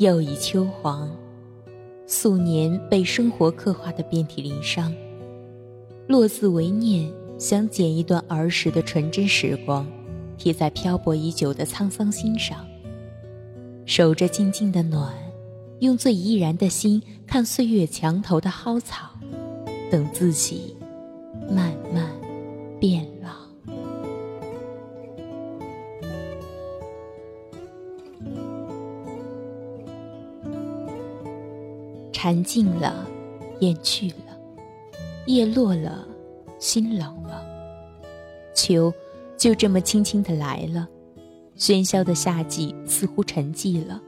又已秋黄，素年被生活刻画的遍体鳞伤。落字为念，想剪一段儿时的纯真时光，贴在漂泊已久的沧桑心上。守着静静的暖，用最怡然的心看岁月墙头的蒿草，等自己慢慢蝉静了，雁去了，叶落了，心冷了。秋，就这么轻轻的来了。喧嚣的夏季似乎沉寂了，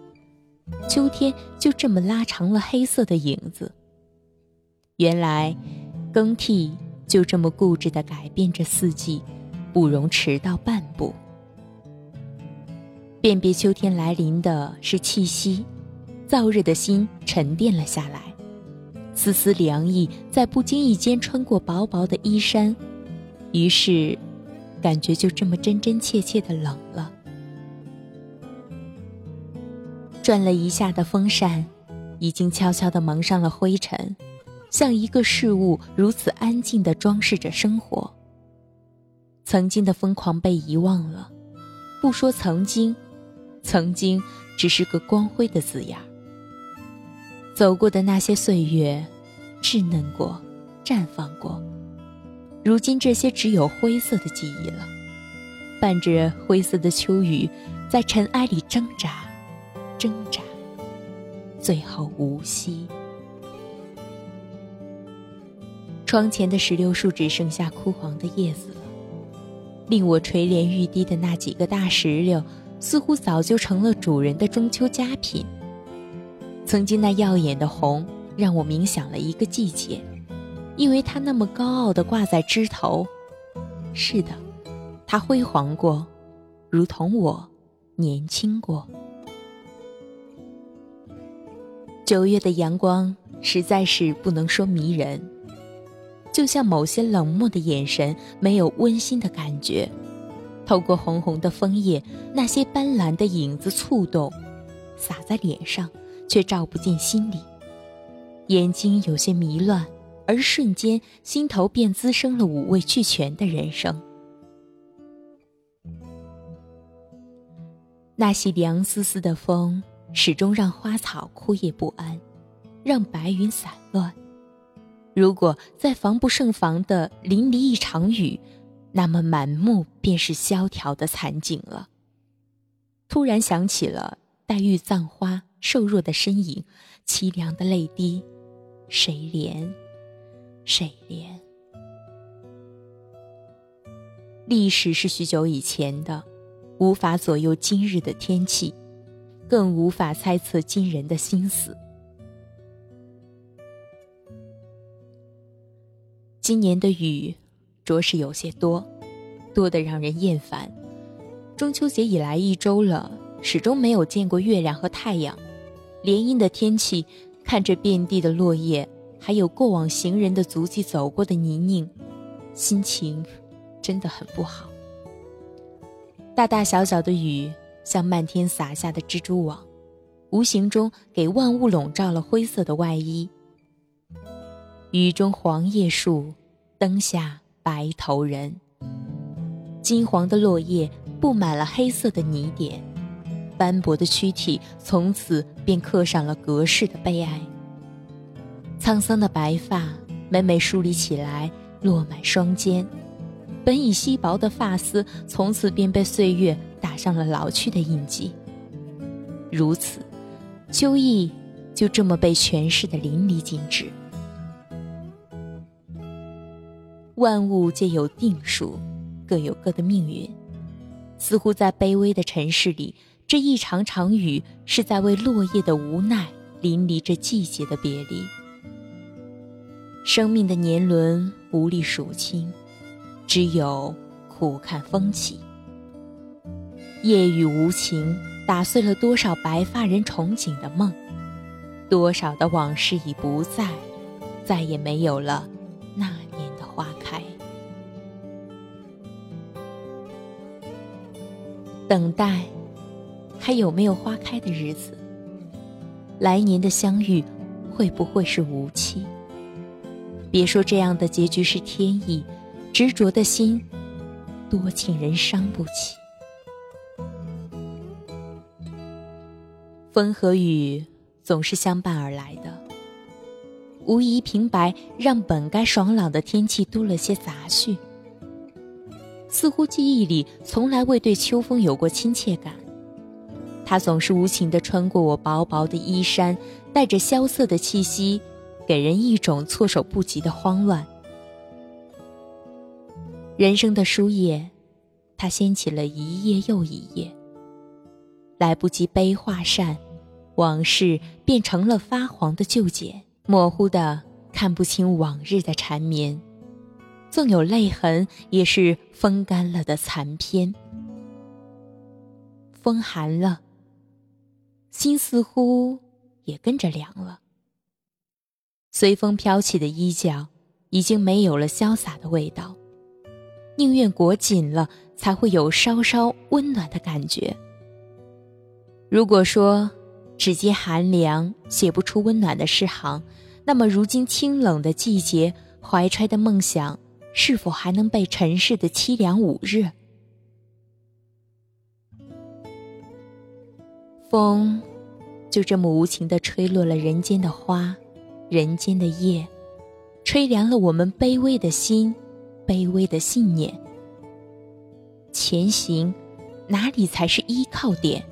秋天就这么拉长了黑色的影子。原来，更替就这么固执的改变着四季，不容迟到半步。辨别秋天来临的是气息，燥热的心沉淀了下来，丝丝凉意在不经意间穿过薄薄的衣衫，于是，感觉就这么真真切切的冷了。转了一下的风扇，已经悄悄地蒙上了灰尘，像一个事物如此安静地装饰着生活。曾经的疯狂被遗忘了，不说曾经，曾经只是个光辉的字眼。走过的那些岁月，稚嫩过，绽放过，如今这些只有灰色的记忆了，伴着灰色的秋雨，在尘埃里挣扎。挣扎，最后无息。窗前的石榴树只剩下枯黄的叶子了，令我垂怜欲滴的那几个大石榴，似乎早就成了主人的中秋佳品。曾经那耀眼的红，让我冥想了一个季节，因为它那么高傲的挂在枝头。是的，它辉煌过，如同我年轻过。九月的阳光实在是不能说迷人，就像某些冷漠的眼神，没有温馨的感觉。透过红红的枫叶，那些斑斓的影子触动，洒在脸上，却照不进心里。眼睛有些迷乱，而瞬间心头便滋生了五味俱全的人生。那些凉丝丝的风。始终让花草枯叶不安，让白云散乱。如果再防不胜防的淋漓一场雨，那么满目便是萧条的惨景了。突然想起了黛玉葬花瘦弱的身影，凄凉的泪滴，谁怜？谁怜？历史是许久以前的，无法左右今日的天气。更无法猜测今人的心思。今年的雨，着实有些多，多得让人厌烦。中秋节以来一周了，始终没有见过月亮和太阳。连阴的天气，看着遍地的落叶，还有过往行人的足迹走过的泥泞，心情真的很不好。大大小小的雨。像漫天洒下的蜘蛛网，无形中给万物笼罩了灰色的外衣。雨中黄叶树，灯下白头人。金黄的落叶布满了黑色的泥点，斑驳的躯体从此便刻上了隔世的悲哀。沧桑的白发每每梳理起来，落满双肩，本已稀薄的发丝从此便被岁月。打上了老去的印记。如此，秋意就这么被诠释的淋漓尽致。万物皆有定数，各有各的命运。似乎在卑微的尘世里，这一场场雨是在为落叶的无奈淋漓着季节的别离。生命的年轮无力数清，只有苦看风起。夜雨无情，打碎了多少白发人憧憬的梦，多少的往事已不在，再也没有了那年的花开。等待，还有没有花开的日子？来年的相遇会不会是无期？别说这样的结局是天意，执着的心多情人伤不起。风和雨总是相伴而来的，无疑平白让本该爽朗的天气多了些杂讯。似乎记忆里从来未对秋风有过亲切感，它总是无情地穿过我薄薄的衣衫，带着萧瑟的气息，给人一种措手不及的慌乱。人生的书页，它掀起了一页又一页，来不及悲画扇，往事变成了发黄的旧茧，模糊的看不清往日的缠绵。纵有泪痕，也是风干了的残篇。风寒了，心似乎也跟着凉了。随风飘起的衣角，已经没有了潇洒的味道。宁愿裹紧了，才会有稍稍温暖的感觉。如果说只接寒凉，写不出温暖的诗行，那么如今清冷的季节，怀揣的梦想。是否还能被尘世的凄凉捂热？风就这么无情的吹落了人间的花，人间的叶，吹凉了我们卑微的心，卑微的信念。前行，哪里才是依靠点？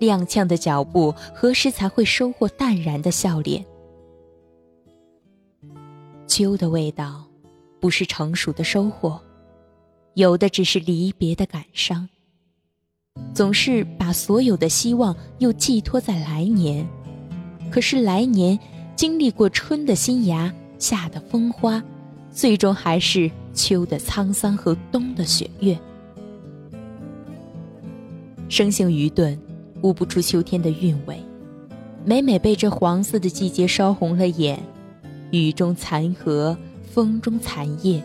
踉跄的脚步，何时才会收获淡然的笑脸？秋的味道。不是成熟的收获，有的只是离别的感伤。总是把所有的希望又寄托在来年，可是来年经历过春的新芽、夏的风花，最终还是秋的沧桑和冬的雪月。生性愚钝，悟不出秋天的韵味，每每被这黄色的季节烧红了眼，雨中残荷。风中残叶，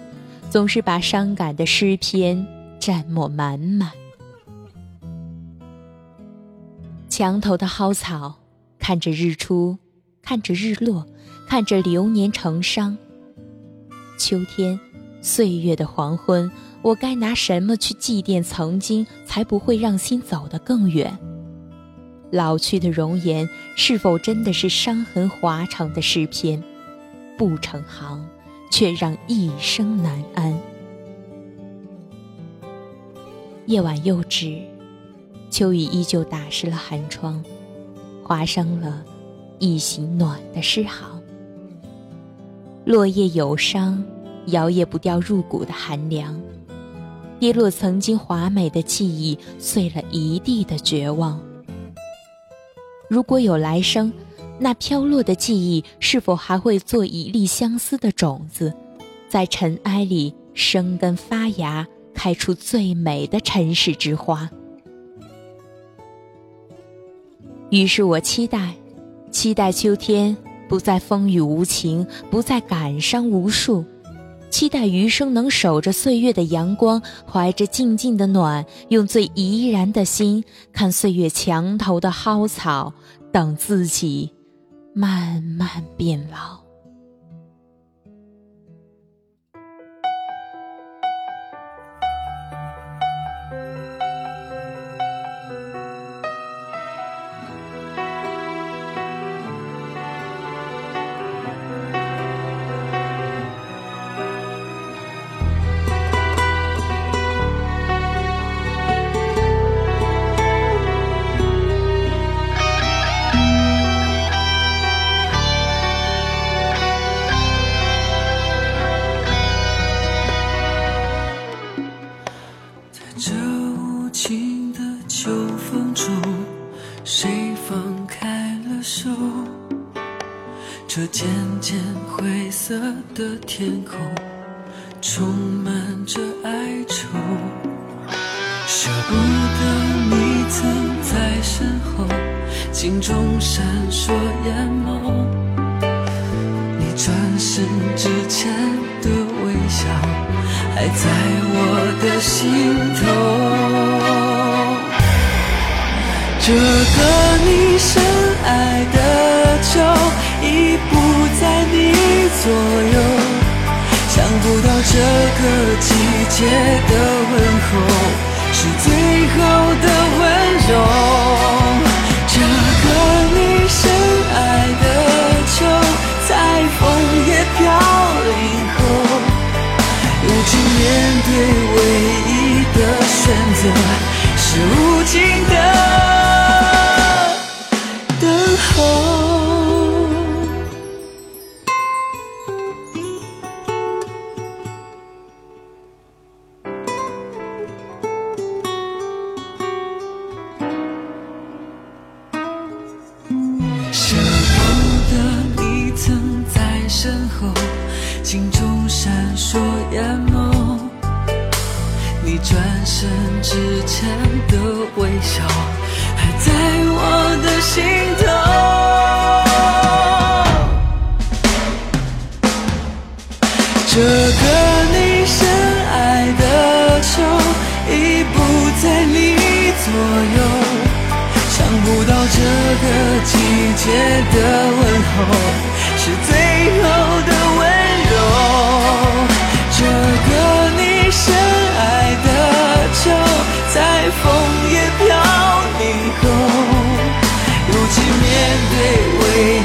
总是把伤感的诗篇蘸墨满满。墙头的蒿草，看着日出，看着日落，看着流年成伤。秋天，岁月的黄昏，我该拿什么去祭奠曾经，才不会让心走得更远？老去的容颜，是否真的是伤痕划长的诗篇？不成行。却让一生难安。夜晚又至，秋雨依旧打湿了寒窗，划伤了一袭暖的诗行。落叶有伤，摇曳不掉入骨的寒凉，跌落曾经华美的记忆，碎了一地的绝望。如果有来生。那飘落的记忆，是否还会做一粒相思的种子，在尘埃里生根发芽，开出最美的尘世之花？于是我期待，期待秋天不再风雨无情，不再感伤无数，期待余生能守着岁月的阳光，怀着静静的暖，用最怡然的心看岁月墙头的蒿草，等自己。慢慢变老。色的天空，充满着哀愁。舍不得你曾在身后，心中闪烁眼眸。你转身之前的微笑，还在我的心头。这个你。深爱的酒已不在你左右，想不到这个季节的问候是最后的温柔。这个你深爱的秋，在枫叶飘零后，如今面对唯一的选择是无尽的。微笑还在我的心头。这个你深爱的球已不在你左右想不到这个季节的问候是最后的温柔。这在枫叶飘零后如今面对未